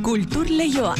Kultur Leioa.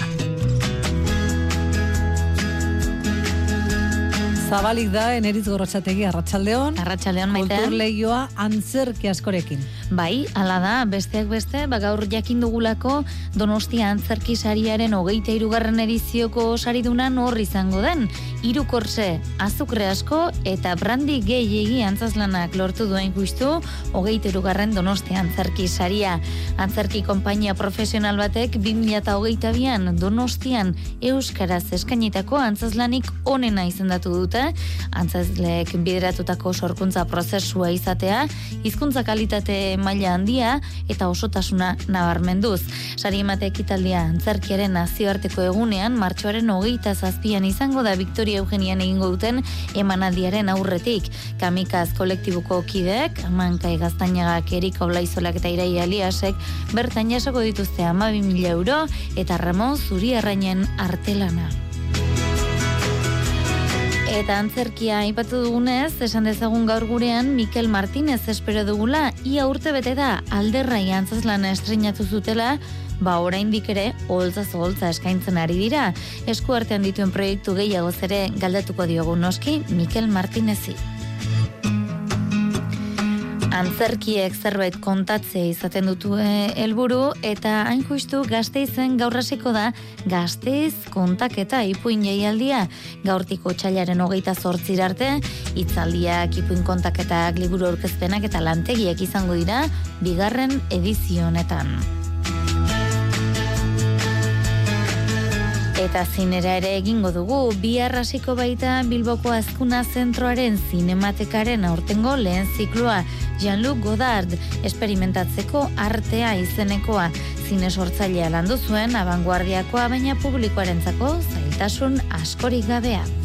Zabalik da, eneriz gorrotxategi, arratsaldeon. Arratxaldeon, maite. Kultur lehioa antzerki askorekin. Bai, ala da, besteak beste, ba, gaur jakin dugulako Donostia antzerki sariaren hogeita irugarren edizioko sariduna nor izango den. Hiru korse, azukre asko eta brandi gehiegi antzazlanak lortu duen justu hogeita irugarren Donostia antzerki saria. Antzerki konpainia profesional batek 2008 bian Donostian Euskaraz eskainitako antzazlanik onena izendatu dute, antzazleek bideratutako sorkuntza prozesua izatea, hizkuntza kalitate maila handia eta osotasuna nabarmenduz. Sari emate ekitaldia antzerkiaren nazioarteko egunean, martxoaren hogeita zazpian izango da Victoria Eugenian egingo duten emanaldiaren aurretik. Kamikaz kolektibuko kideek, mankai gaztainagak eriko blaizolak eta irai aliasek, bertan jasoko dituzte amabi mila euro eta Ramon Zuri arrainen artelana. Eta antzerkia aipatu dugunez, esan dezagun gaur gurean Mikel Martinez espero dugula, ia urte bete da alderrai antzazlan estrenatu zutela, ba oraindik ere holtza zoltza eskaintzen ari dira. Esku artean dituen proiektu gehiago zere galdatuko diogu noski Mikel Martinezi antzerkiek zerbait kontatzea izaten dutu eh, helburu eta hain justu gazteizen gaurrasiko da gazteiz kontaketa ipuin jaialdia gaurtiko txailaren hogeita zortzirarte itzaldiak ipuin kontaketak liburu aurkezpenak eta lantegiak izango dira bigarren edizionetan. Eta zinera ere egingo dugu, bi arrasiko baita Bilboko Azkuna Zentroaren zinematekaren aurtengo lehen zikloa, Jean-Luc Godard, esperimentatzeko artea izenekoa, zine sortzailea landu zuen, abanguardiakoa baina publikoarentzako zailtasun askorik gabea.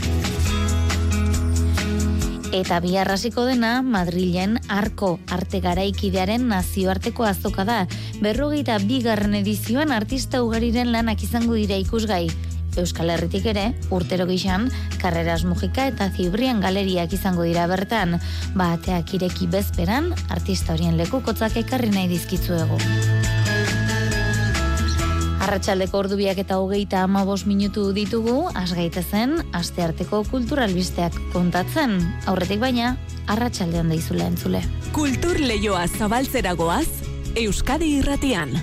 Eta bi arrasiko dena, Madrilen arko arte garaikidearen nazioarteko azoka da. Berrogeita bigarren edizioan artista ugariren lanak izango dira ikusgai. Euskal Herritik ere, urtero gixan, Karreras Mujika eta Zibrian galeriak izango dira bertan. Bateak ireki bezperan, artista horien lekukotzak ekarri nahi dizkitzuego. Arratxaldeko ordubiak eta hogeita ama minutu ditugu, asgaite zen, aste arteko kulturalbisteak kontatzen. Aurretik baina, arratsaldean da izule entzule. Kultur lehioa zabaltzeragoaz, Euskadi irratian.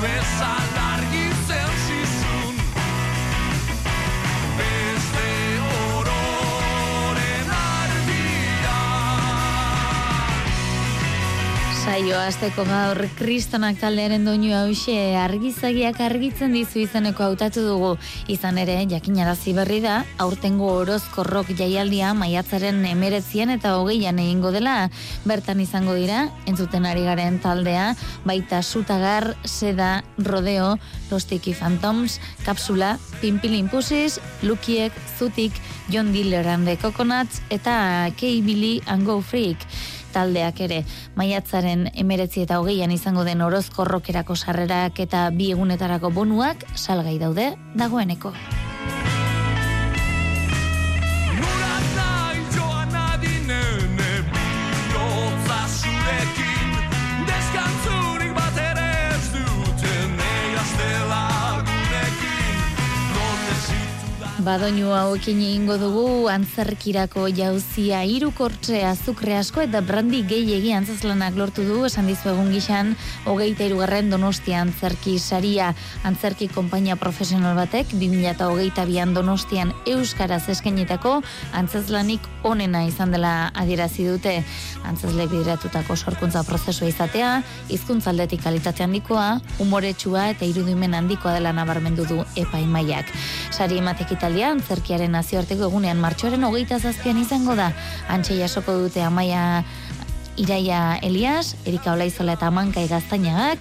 doença na asteko gaur kristonak taldearen doinu hause argizagiak argitzen dizu izeneko hautatu dugu. Izan ere, jakinarazi berri da, aurtengo orozkorrok jaialdia maiatzaren emeretzien eta hogeian egingo dela. Bertan izango dira, entzuten ari garen taldea, baita sutagar, seda, rodeo, lostiki phantoms, kapsula, pimpilin pusis, lukiek, zutik, John Diller and the Coconuts, eta K-Billy and Go Freak taldeak ere maiatzaren emeretzi eta hogeian izango den orozkorrokerako sarrerak eta bi egunetarako bonuak salgai daude dagoeneko. Badoinu hauekin egingo dugu antzerkirako jauzia irukortze azukre asko eta brandi gehiegi antzazlanak lortu du esan dizu egun gixan hogeita irugarren donostia antzerki saria. Antzerki konpainia profesional batek 2008 bian donostian euskaraz eskenitako antzazlanik onena izan dela adierazi dute. Antzazle bideratutako sorkuntza prozesua izatea hizkuntza aldetik kalitate handikoa umoretsua eta irudimen handikoa dela nabarmendu du epaimaiak sari ematekita hitzaldia antzerkiaren nazioarteko egunean martxoaren hogeita zazpian izango da. Antxe jasoko dute amaia Iraia Elias, Erika Olaizola eta Amankai Gaztainagak,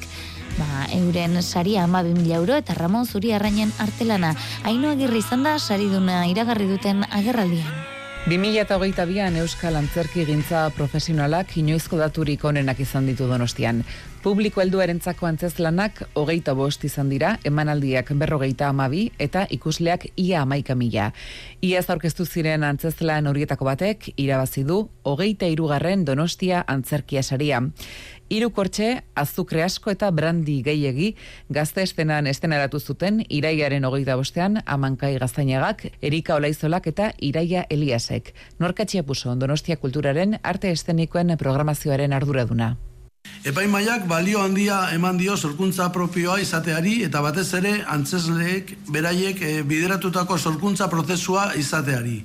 ba, euren saria ama mila euro eta Ramon Zuri arrainen artelana. Haino agirri izan da, sariduna iragarri duten agerraldian. 2008an Euskal Antzerki gintza profesionalak inoizko daturik onenak izan ditu donostian. Publiko helduarentzako antzezlanak hogeita bost izan dira, emanaldiak berrogeita amabi eta ikusleak ia amaika mila. Ia aurkeztu ziren antzezlan horietako batek, irabazi du, hogeita irugarren donostia antzerkia saria. Hiru kortxe, azukre asko eta brandi gehiegi, gazte estenan estenaratu zuten, iraiaren hogeita bostean, amankai gaztainagak, Erika Olaizolak eta Iraia Eliasek. Norkatxia puso, Donostia Kulturaren arte estenikoen programazioaren arduraduna. Epaimaiak balio handia eman dio sorkuntza propioa izateari eta batez ere antzesleek beraiek e, bideratutako sorkuntza prozesua izateari.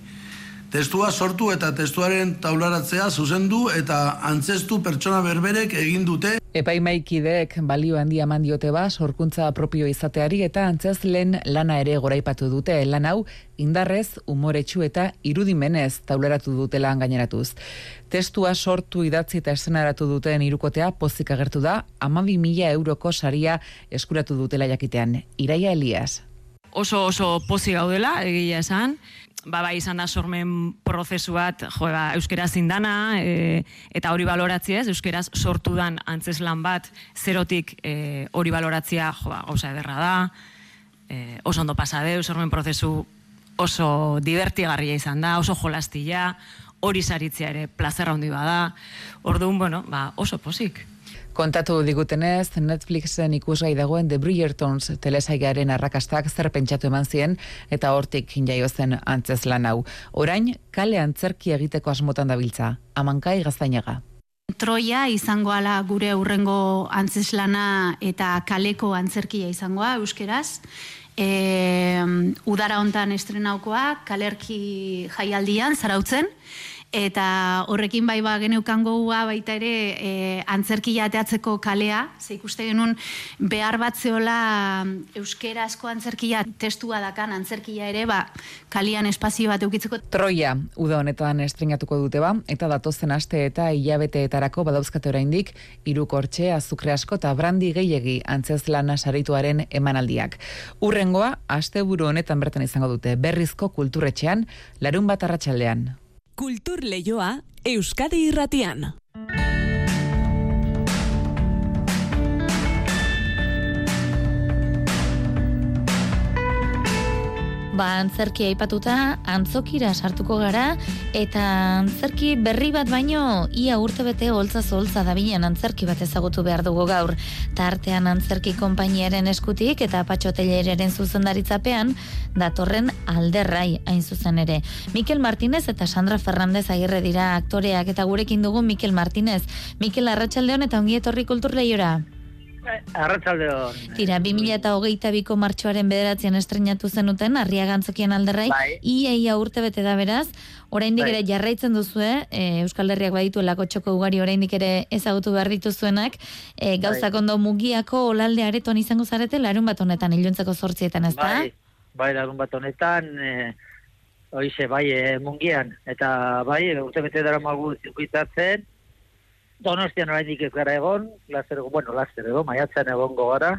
Testua sortu eta testuaren taularatzea zuzendu eta antzestu pertsona berberek egin dute. Epaimaikideek balio handia eman diote ba sorkuntza propio izateari eta antzez lehen lana ere goraipatu dute lan hau indarrez, umoretsu eta irudimenez tauleratu dutela gaineratuz. Testua sortu idatzi eta esenaratu duten irukotea pozik agertu da, amabi mila euroko saria eskuratu dutela jakitean. Iraia Elias. Oso oso pozik gaudela, egia esan, ba, bai izan da sormen prozesu bat, jo, ba, euskera zindana, e, eta hori baloratzia ez, euskeraz sortu dan antzeslan bat, zerotik e, hori baloratzia, jo, ba, gauza ederra da, e, oso ondo pasadeu, sormen prozesu oso divertigarria izan da, oso jolastila, hori saritzea ere plazerra handi bada, orduan, bueno, ba, oso posik. Kontatu digutenez, Netflixen ikusgai dagoen The Bridgertons telesaigaren arrakastak zer pentsatu eman zien eta hortik jaio zen antzez lan hau. Orain, kale antzerki egiteko asmotan dabiltza. Amankai gaztainaga. Troia izango ala gure urrengo antzeslana eta kaleko antzerkia izangoa euskeraz. E, udara hontan estrenaukoa kalerki jaialdian zarautzen eta horrekin bai ba geneukan gogoa baita ere e, antzerkia ateatzeko kalea, ze ikuste genuen behar bat zeola euskerazko antzerkia testua dakan antzerkia ere, ba, kalian espazio bat eukitzeko. Troia, uda honetan estrenatuko dute ba, eta datozen aste eta hilabeteetarako badauzkate oraindik irukortxe, azukre asko eta brandi gehiegi antzez lana sarituaren emanaldiak. Urrengoa, aste buru honetan bertan izango dute, berrizko kulturretxean, larun bat arratsaldean. Kultur Leioa Euskadi Irratian. Ba, antzerki aipatuta, antzokira sartuko gara, eta antzerki berri bat baino, ia urte bete holtza zoltza da antzerki bat ezagutu behar dugu gaur. Ta artean antzerki konpainiaren eskutik eta patxotelereren zuzendaritzapean, datorren alderrai hain zuzen ere. Mikel Martinez eta Sandra Ferrandez agirre dira aktoreak eta gurekin dugu Mikel Martinez. Mikel Arratxaldeon eta ongi etorri kultur hon. Tira, 2000 eta hogeita biko martxoaren bederatzen estrenatu zenuten, arria gantzokien alderrai, bai. ia ia urte bete da beraz, oraindik bai. ere jarraitzen duzue, e, Euskal Herriak baditu lako txoko ugari oraindik ere ezagutu behar dituzuenak, e, gauzak ondo mugiako olalde areton izango zarete, larun bat honetan, iluntzeko sortzietan, ez da? Bai, bai, larun bat honetan, e, oize, bai, e, mungian, eta bai, urte bete dara magu zirkuitatzen, Donostian oraindik ez gara egon, lazer, bueno, lazer egon, maiatzen egongo gara,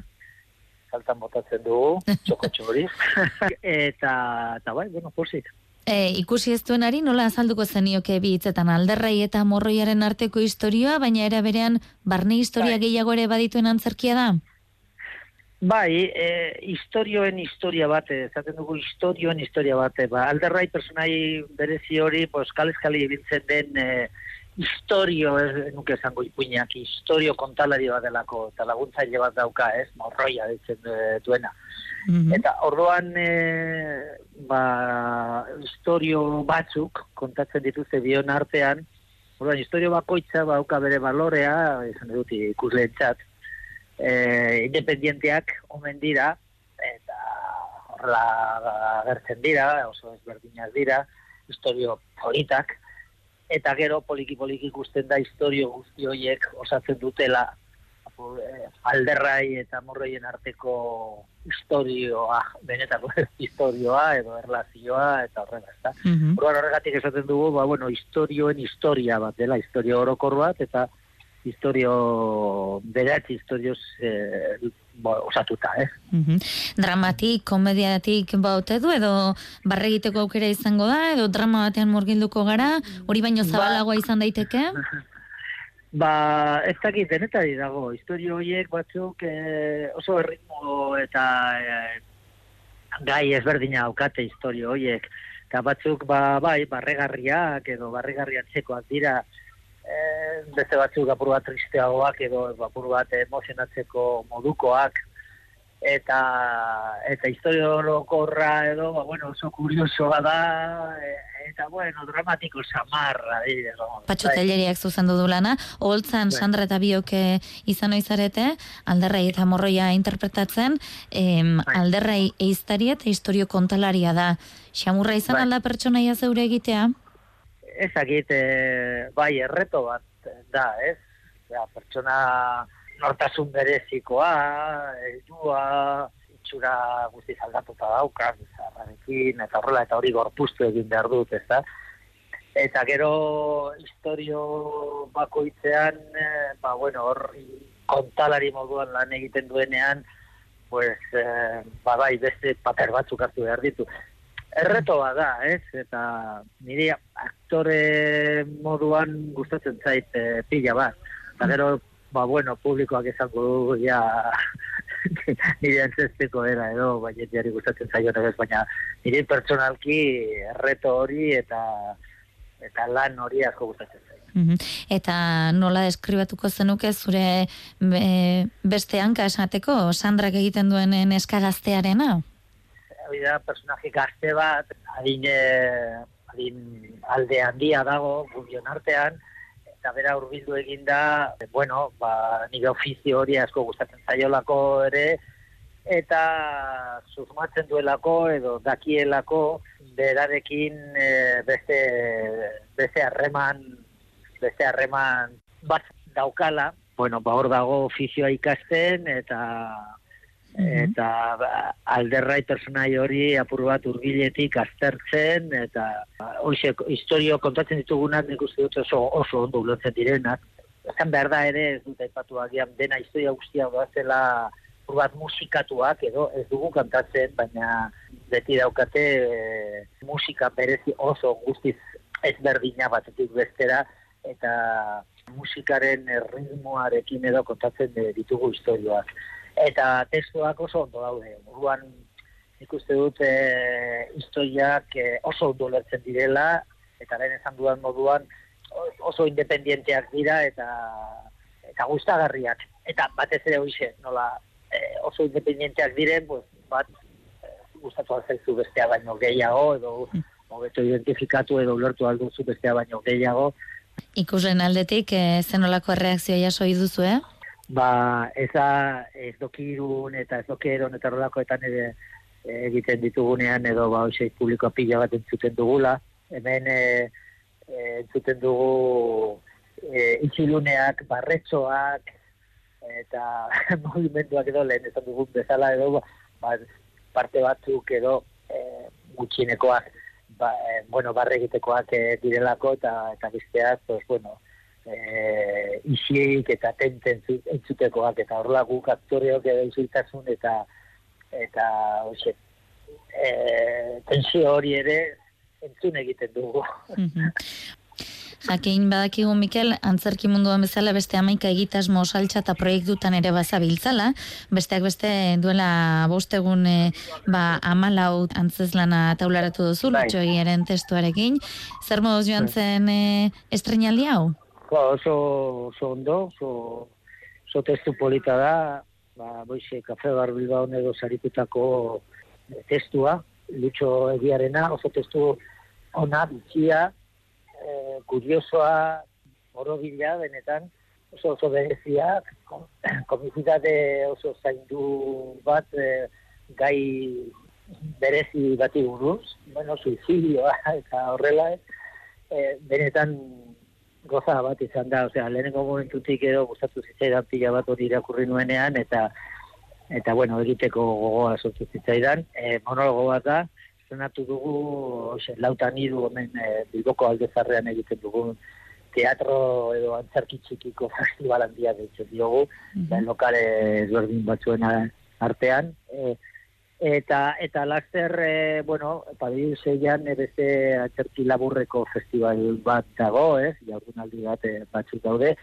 saltan botatzen dugu, txoko txori, eta, eta bai, bueno, posik. E, ikusi ez duenari nola azalduko zenioke bi hitzetan alderrai eta morroiaren arteko historioa, baina era berean barne historia bai. gehiago ere badituen antzerkia da? Bai, e, historioen historia bate, esaten dugu historioen historia bate, ba, alderrai personai berezi hori, pues, kalezkali ibiltzen den, e, historio, ez nuke esango ipuinak, historio kontalari bat delako, eta laguntzaile bat dauka, ez, morroia ditzen eh, duena. Mhm. Eta orduan, e, ba, historio batzuk kontatzen dituzte bion artean, orduan, historio bakoitza bauka bere balorea, esan dut ikusleen txat, e, independienteak omen dira, eta horrela agertzen dira, oso ezberdinak dira, historio politak, eta gero poliki poliki ikusten da historio guzti horiek osatzen dutela eh, alderrai eta morroien arteko historioa, benetako historioa edo erlazioa eta horrela, ezta. Mhm. Orduan horregatik esaten dugu, ba, bueno, historioen historia bat dela, historia orokor bat, eta historio, beratzi historioz eh, bo, osatuta, eh? Mhm. Dramatik, komediatik baute du edo barregiteko aukera izango da edo drama batean murgilduko gara, hori baino zabalagoa izan daiteke? Ba, ez dakit denetari dago, historio horiek batzuk eh, oso erritmo eta eh, gai ezberdina aukate historio horiek. Eta batzuk, ba, bai, barregarriak edo barregarriatzekoak dira, eh, beste batzuk apur bat tristeagoak edo apur bat emozionatzeko modukoak, eta eta historio orokorra edo, ba, bueno, oso kuriosoa da, eh, eta, bueno, dramatiko samarra, adibidez, Patxo bai. Telleriak zuzendu du lana, holtzan Bai. Sandra eta biok eh, izan oizarete, alderrei eta morroia interpretatzen, em, Bai. alderrei eiztari eta historio kontalaria da. Xamurra izan Bai. alda pertsonaia zeure egitea? Ezakit, e, bai, erreto bat da, ez? Ja, pertsona nortasun berezikoa, heldua, itxura guztiz aldatuta dauka, bizarrarekin, eta horrela, eta hori gorpuztu egin behar dut, ez da? Eta gero historio bakoitzean, eh, ba, bueno, hor kontalari moduan lan egiten duenean, pues, eh, ba, bai, beste paper batzuk hartu behar ditu. Erreto bat da, ez? Eta nire aktore moduan gustatzen zait eh, pila bat. Eta gero, ba, bueno, publikoak esango du, ja, nire antzesteko era edo, bai, jendeari gustatzen zaio ez, baina nire pertsonalki erreto hori eta eta lan hori asko gustatzen. Mhm. Eta nola deskribatuko zenuke zure be, beste hanka esateko, Sandrak egiten duen eskagaztearena? Hori da, personaje gazte bat, adin, eh, adin alde handia dago, gubion artean, eta bera urbildu egin da, eh, bueno, ba, nire ofizio hori asko gustatzen zaiolako ere, eta susmatzen duelako edo dakielako berarekin eh, beste beste harreman beste harreman bat daukala. Bueno ba hor dago ofizioa ikasten eta eta ba, alderrai personai hori apur bat urbiletik aztertzen eta ba, hoxe historio kontatzen ditugunak nik uste dut oso, oso ondo ulertzen direnak. Esan behar da ere ez dut aipatu agian dena historia guztia apur bat musikatuak edo ez dugu kantatzen baina beti daukate e, musika berezi oso guztiz ezberdina batetik bestera eta musikaren ritmoarekin edo kontatzen eh, ditugu historioak eta testuak oso ondo daude. Orduan ikuste dut e, historiak e, oso ondo lertzen direla eta lehen esan dudan moduan oso independienteak dira eta eta gustagarriak. Eta batez ere hoize, nola e, oso independienteak diren, pues, bat e, gustatu alzaizu bestea baino gehiago edo hobeto identifikatu edo ulertu alduzu bestea baino gehiago, Ikuslen aldetik, e, zenolako reakzioa jaso duzu, eh? Ba, ez da, ez dokirun eta ez dokeron eta horrelakoetan ere eh, egiten ditugunean edo ba, hoxe publikoa pila bat entzuten dugula. Hemen e, entzuten dugu e, itxiluneak, barretxoak eta movimenduak edo lehen esan dugun bezala edo ba, parte batzuk edo e, gutxienekoak ba, e, bueno, barre egitekoak e, direlako eta eta besteak, pues, bueno, eh isiek eta tenten entzutekoak eta horrela guk aktoreok edo isiltasun eta eta hoxe eh tensio hori ere entzun egiten dugu. Mhm. Jakin badakigu Mikel, antzerki munduan bezala beste amaika egitasmo saltza eta proiektutan ere bazabiltzala, besteak beste duela bostegun e, ba, amalau antzeslana taularatu duzu, Bai. lutxo egiaren testuarekin. Zer moduz joan zen e, estrenaldi hau? Ba, oso, oso ondo, oso, oso testu polita da, ba, boixe, kafe bar Bilbao edo saritutako eh, testua, lutxo egiarena, oso testu ona, bitxia, eh, kuriosoa, borobila, benetan, oso oso berezia, kom- komizitate oso zaindu bat, eh, gai berezi bati buruz, bueno, suizidioa eta horrela, eh, benetan goza bat izan da, osea, lehenengo momentutik edo gustatu zitzaidan pila bat hori irakurri nuenean, eta eta bueno, egiteko gogoa sortu zitzaidan. E, monologo bat da, zenatu dugu, ose, lautan iru hemen e, Bilboko aldezarrean egiten dugun teatro edo antzerki txikiko festival handia deitzen diogu, mm -hmm. lokale ezberdin batzuen artean. E, eta eta laster, e, bueno, zeian e, beste antzerki laburreko festival bat dago, ez? Jardunaldi bat e, batzuk daude,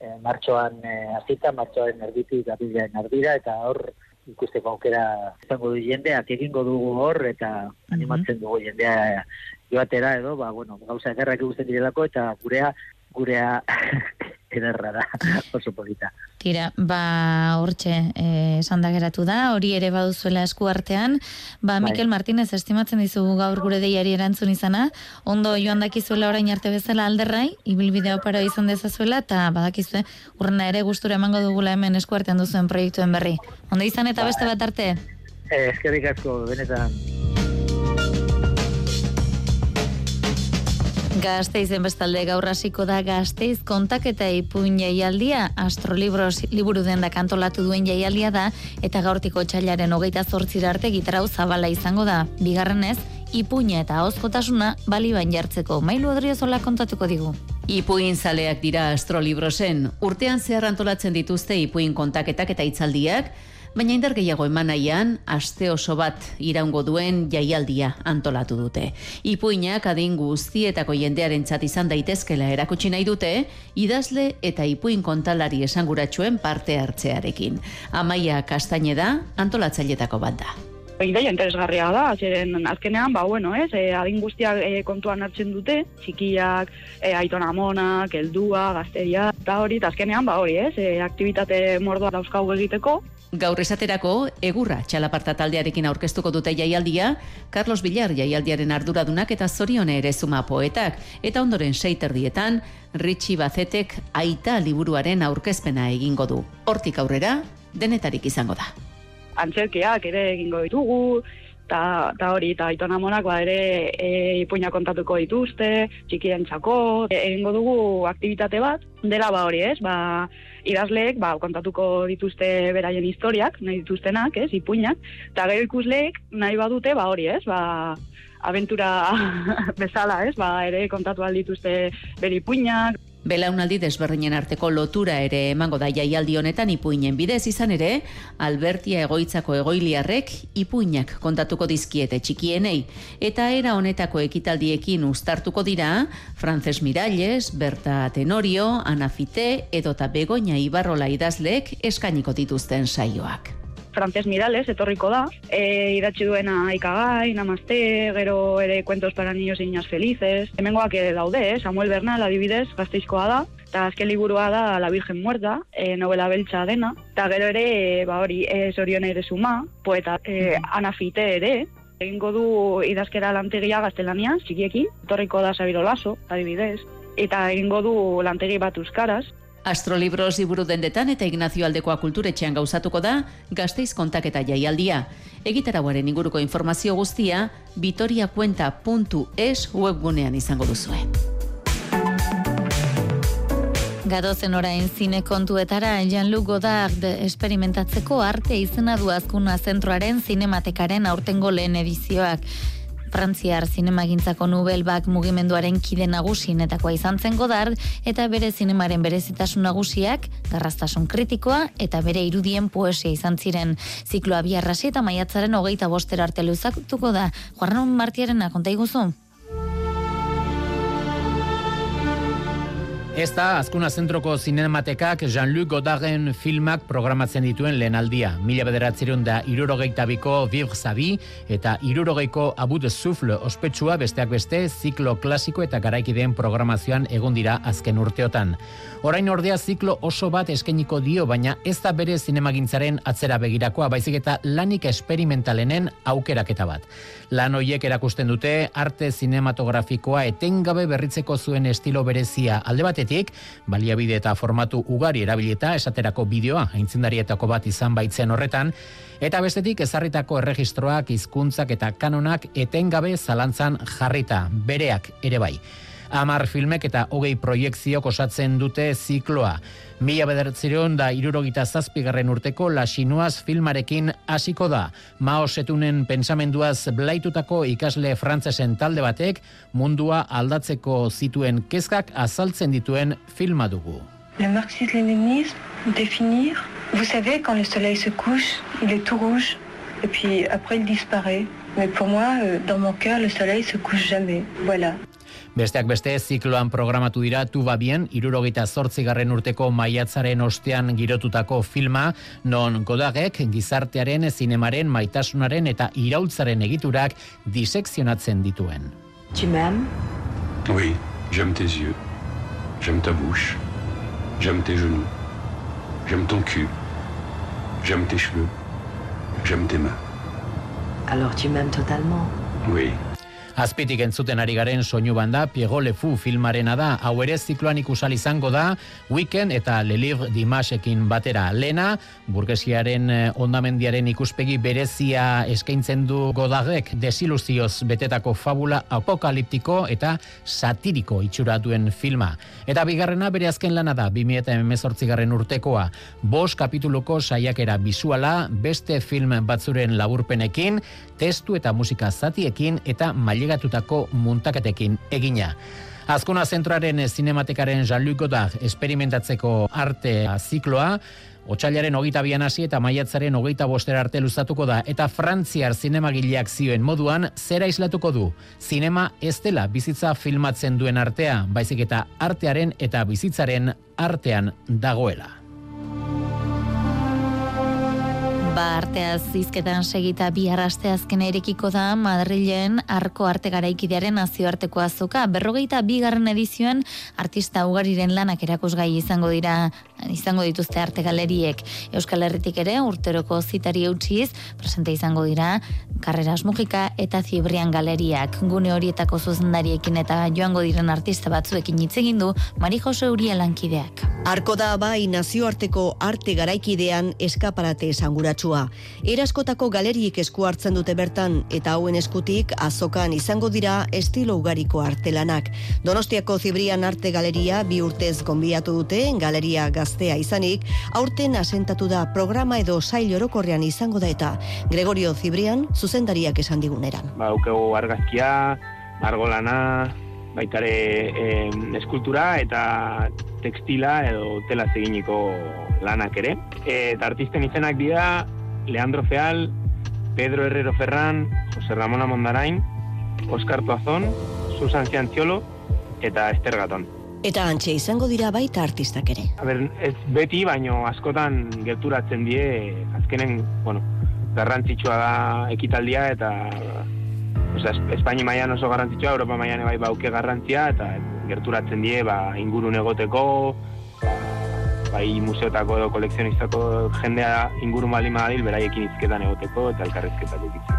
e, martxoan e, azita, martxoan erditik, abidean ardira, eta hor ikusteko aukera izango du jendeak egingo dugu hor eta animatzen dugu jendea joatera edo, ba, bueno, gauza egerrak ikusten direlako, eta gurea, gurea ederra da, oso polita. Tira, ba, hortxe, eh, esan da geratu da, hori ere baduzuela esku artean, ba, bai. Mikel Martínez, estimatzen dizugu gaur gure deiari erantzun izana, ondo joan dakizuela orain arte bezala alderrai, ibilbidea oparo izan dezazuela, eta badakizue, urrena ere gustura emango dugula hemen esku artean duzuen proiektuen berri. Ondo izan eta beste bat arte? Eh, eskerrik asko, benetan. Gazteizen bestalde gaur hasiko da Gazteiz kontak eta ipuin jaialdia Astrolibros liburu dendak antolatu duen jaialdia da eta gaurtiko txailaren hogeita zortzira arte gitarau zabala izango da. Bigarrenez, ipuina eta hozkotasuna bali bain jartzeko. Mailu adriozola kontatuko digu. Ipuin zaleak dira Astrolibrosen. Urtean zehar antolatzen dituzte ipuin kontaketak eta itzaldiak, baina indar gehiago eman aste oso bat iraungo duen jaialdia antolatu dute. Ipuinak adin guztietako jendearen txat izan daitezkela erakutsi nahi dute, idazle eta ipuin kontalari esanguratsuen parte hartzearekin. Amaia Kastaine da antolatzailetako bat da. Ideia interesgarria da, zeren azkenean, ba, bueno, ez, e, adin guztiak e, kontuan hartzen dute, txikiak, e, aitona monak, eldua, gazteria, eta hori, eta azkenean, ba, hori, ez, e, aktivitate mordoa dauzkagu egiteko, Gaur esaterako, egurra txalaparta taldearekin aurkeztuko dute jaialdia, Carlos Villar jaialdiaren arduradunak eta zorione ere zuma poetak, eta ondoren seiterdietan, Richie Bazetek aita liburuaren aurkezpena egingo du. Hortik aurrera, denetarik izango da. Antzerkeak ere egingo ditugu, eta hori, eta aitona monak ba ere e, ipuina kontatuko dituzte, txikien txako, e, egingo dugu aktivitate bat, dela ba hori ez, ba, idazleek ba, kontatuko dituzte beraien historiak, nahi dituztenak, ez, ipuinak, eta gero ikusleek nahi badute ba hori ez, ba, aventura bezala, ez, ba, ere kontatu aldituzte beri ipuinak, Belaunaldi desberdinen arteko lotura ere emango da jaialdi honetan ipuinen bidez izan ere, Albertia egoitzako egoiliarrek ipuinak kontatuko dizkiete txikienei, eta era honetako ekitaldiekin ustartuko dira, Frances Miralles, Berta Tenorio, Anafite, edota Begoña Ibarrola idazleek eskainiko dituzten saioak. Frances Mirales, etorriko da, e, idatzi duena ikagai, namazte, gero ere kuentos para niños y niñas felices. Hemengoak ere daude, eh? Samuel Bernal, adibidez, gazteizkoa da, eta azken liburua da La Virgen Muerta, e, novela beltza dena, eta gero ere, e, ba hori, e, zorion ere suma, poeta e, Ana Fite ere, egingo du idazkera lantegia gaztelania, txikiekin, etorriko da Sabiro Laso, adibidez, eta egingo du lantegi bat euskaraz, Astrolibros iburu dendetan eta Ignacio Aldekoa kulturetxean gauzatuko da gazteiz kontaketa jaialdia. Egitarauaren inguruko informazio guztia vitoriakuenta.es webgunean izango duzue. Gadozen orain zine kontuetara Jean-Luc Godard esperimentatzeko arte izena du azkuna zentroaren zinematekaren aurtengo lehen edizioak. Frantziar zinemagintzako Nobel Bak mugimenduaren kide nagusienetakoa izan zen Godard eta bere zinemaren berezitasun nagusiak garrastasun kritikoa eta bere irudien poesia izan ziren. Zikloa biarrasi eta maiatzaren hogeita bostera arte luzatuko da. Juarran Martiaren akonta iguzu? Ez da, azkuna zentroko zinematekak Jean-Luc Godarden filmak programatzen dituen lehenaldia. Mila bederatzerun da irurogeita biko Vivre Zabi eta irurogeiko Abu de Souffle ospetsua besteak beste ziklo klasiko eta garaikideen programazioan egon dira azken urteotan. Orain ordea ziklo oso bat eskeniko dio, baina ez da bere zinemagintzaren atzera begirakoa, baizik eta lanik esperimentalenen aukeraketa bat. Lan hoiek erakusten dute arte zinematografikoa etengabe berritzeko zuen estilo berezia alde batetik, baliabide eta formatu ugari erabilieta esaterako bideoa aintzindarietako bat izan baitzen horretan, eta bestetik ezarritako erregistroak, hizkuntzak eta kanonak etengabe zalantzan jarrita, bereak ere bai. Amar filmek eta hogei proiekziok osatzen dute zikloa. Mila bederatzeron da irurogita zazpigarren urteko lasinuaz filmarekin hasiko da. Mao setunen pensamenduaz blaitutako ikasle frantzesen talde batek mundua aldatzeko zituen kezkak azaltzen dituen filma dugu. Le marxisme-léninisme, définir. Vous savez, quand le soleil se couche, il est tout rouge, et puis après il disparaît. Mais pour moi, euh, dans mon cœur, le soleil se couche jamais. Voilà. Besteak beste, zikloan programatu dira tuba bien, irurogeita zortzigarren urteko maiatzaren ostean girotutako filma, non godagek gizartearen, zinemaren, maitasunaren eta iraultzaren egiturak disekzionatzen dituen. Tu m'aimes? Oui, j'aime tes yeux, j'aime ta bouche, j'aime tes genoux, j'aime ton cul, j'aime tes cheveux, j'aime tes mains. Alors tu m'aimes totalement? Oui. Azpitik entzuten ari garen soinu banda Piego Lefu filmarena da, hau ere zikloan ikusal izango da Weekend eta Le Livre Dimasekin batera. Lena, burgesiaren eh, ondamendiaren ikuspegi berezia eskaintzen du godagek desiluzioz betetako fabula apokaliptiko eta satiriko itxura duen filma. Eta bigarrena bere azken lana da, 2018 garren urtekoa. Bos kapituluko saiakera bizuala, beste film batzuren laburpenekin, testu eta musika zatiekin eta mailegatutako muntaketekin egina. Azkona zentroaren zinematekaren Jean-Luc Godard esperimentatzeko arte zikloa, Otsailaren hogeita bian hasi eta maiatzaren hogeita bostera arte luzatuko da eta frantziar zinemagileak zioen moduan zera islatuko du. Zinema ez dela bizitza filmatzen duen artea, baizik eta artearen eta bizitzaren artean dagoela. Ba, arteaz zizketan segita bi arraste azken erekiko da Madrilen arko arte garaikidearen nazioarteko azoka. Berrogeita bigarren edizioan artista ugariren lanak erakusgai izango dira izango dituzte arte galeriek. Euskal Herritik ere urteroko zitari eutxiz presente izango dira Carreras Mujika eta Zibrian galeriak. Gune horietako zuzendariekin eta joango diren artista batzuekin hitz egin du Mari Jose Uriel lankideak. Arko da bai nazioarteko arte garaikidean eskaparate esanguratsua. Eraskotako galeriek esku hartzen dute bertan eta hauen eskutik azokan izango dira estilo ugariko artelanak. Donostiako Zibrian Arte Galeria bi urtez gonbiatu dute galeria gaztea izanik, aurten asentatu da programa edo sail orokorrean izango da eta Gregorio Zibrian zuzendariak esan diguneran. Ba, aukego argazkia, margolana, baitare eh, eskultura eta tekstila edo tela eginiko lanak ere. Eta artisten izenak dira Leandro Feal, Pedro Herrero Ferran, Jose Ramón Amondarain, Oscar Tuazón, Susan Ziantziolo eta Ester Gaton. Eta antxe izango dira baita artistak ere. A ber, ez beti, baino askotan gerturatzen die, azkenen, bueno, garrantzitsua da ekitaldia eta Osea, Espaini mailan oso garrantzitsua, Europa mailan bai bauke garrantzia eta gerturatzen die ba ingurun egoteko, ba, bai museotako edo kolekzionistako jendea ingurun bali madil beraiekin hizketan egoteko eta elkarrizketak egitzeko.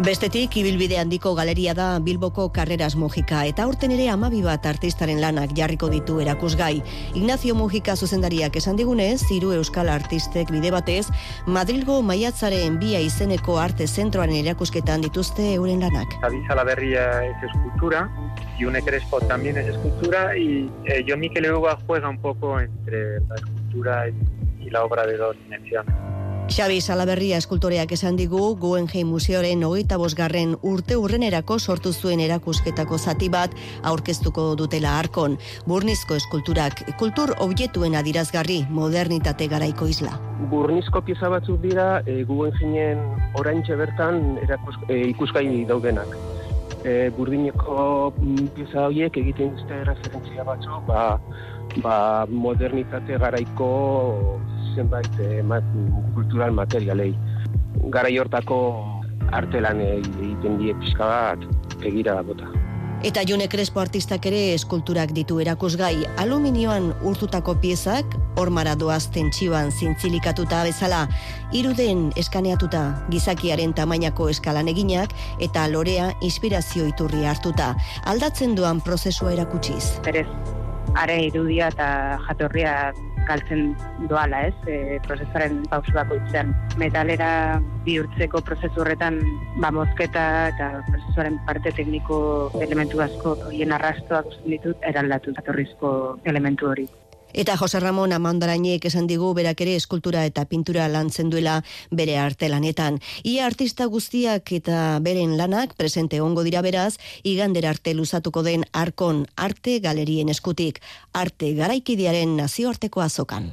Bestetik, ibilbide handiko galeria da Bilboko Carreras Mujika eta aurten ere amabi bat artistaren lanak jarriko ditu erakusgai. Ignacio Mujika zuzendariak esan digunez, hiru euskal artistek bide batez, Madrilgo maiatzaren bia izeneko arte zentroaren erakusketan dituzte euren lanak. David Salaberria es escultura, Yune Crespo también es escultura y eh, John Miquel Euba juega un poco entre la escultura y, y la obra de dos dimensiones. Xabi Salaberria eskultoreak esan digu Guggenheim Museoren hogeita bosgarren urte urrenerako sortu zuen erakusketako zati bat aurkeztuko dutela arkon. Burnizko eskulturak kultur objektuen adirazgarri modernitate garaiko isla. Burnizko pieza batzuk dira e, Guggenheimen oraintxe bertan erakus, e, ikusgai daudenak. E, burdineko mm, pieza horiek egiten dute referentzia batzuk, ba, ba modernitate garaiko zenbait mat, kultural materialei. Garai hortako artelan egiten die pixka bat egira bota. Eta June Crespo artistak ere eskulturak ditu erakusgai aluminioan urtutako piezak, ormara doaz tentsioan zintzilikatuta bezala, iruden eskaneatuta gizakiaren tamainako eskalan eginak eta lorea inspirazio iturri hartuta. Aldatzen duan prozesua erakutsiz. Perez, are irudia eta jatorria galtzen doala, ez, e, prozesuaren pausu bakoitzean. Metalera bihurtzeko prozesu horretan, ba, mozketa eta prozesuaren parte tekniko elementu asko, hien arrastoak ditut, eraldatu atorrizko elementu hori. Eta Jose Ramon Amandarainek esan digu berak ere eskultura eta pintura lantzen duela bere arte lanetan. Ia artista guztiak eta beren lanak presente ongo dira beraz, igander arte luzatuko den arkon arte galerien eskutik, arte garaikidearen nazioarteko azokan.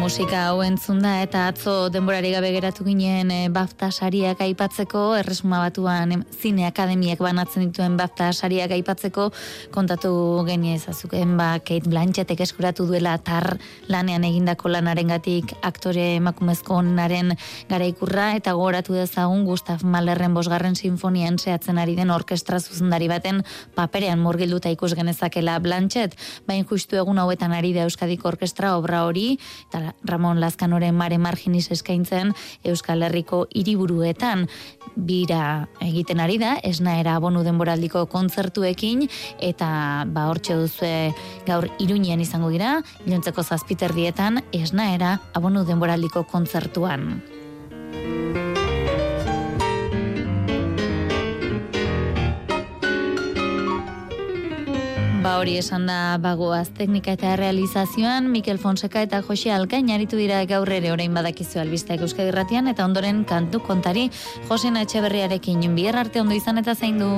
Musika hau entzun da eta atzo denborari gabe geratu ginen e, BAFTA sariak aipatzeko, erresuma batuan em, zine akademiak banatzen dituen BAFTA sariak aipatzeko, kontatu genie ezazuken, ba, Kate Blanchettek eskuratu duela tar lanean egindako lanarengatik aktore emakumezko onaren garaikurra eta gogoratu dezagun Gustav Mahlerren bosgarren sinfonian zehatzen ari den orkestra zuzendari baten paperean murgilduta ikus genezakela Blanchet, bain justu egun hauetan ari da Euskadiko orkestra obra hori, eta Ramon Lazkanoren mare marginis eskaintzen Euskal Herriko hiriburuetan bira egiten ari da, esnaera abonu denboraldiko kontzertuekin, eta ba hortxe duzue gaur iruñean izango dira, ilontzeko zazpiterdietan, esnaera abonu denboraldiko kontzertuan. Ba hori esan da bagoaz teknika eta realizazioan Mikel Fonseca eta Jose Alkain aritu dira gaur ere orain badakizu albisteak Euskadi Irratian eta ondoren kantu kontari Josena Etxeberriarekin bihar arte ondo izan eta zein du.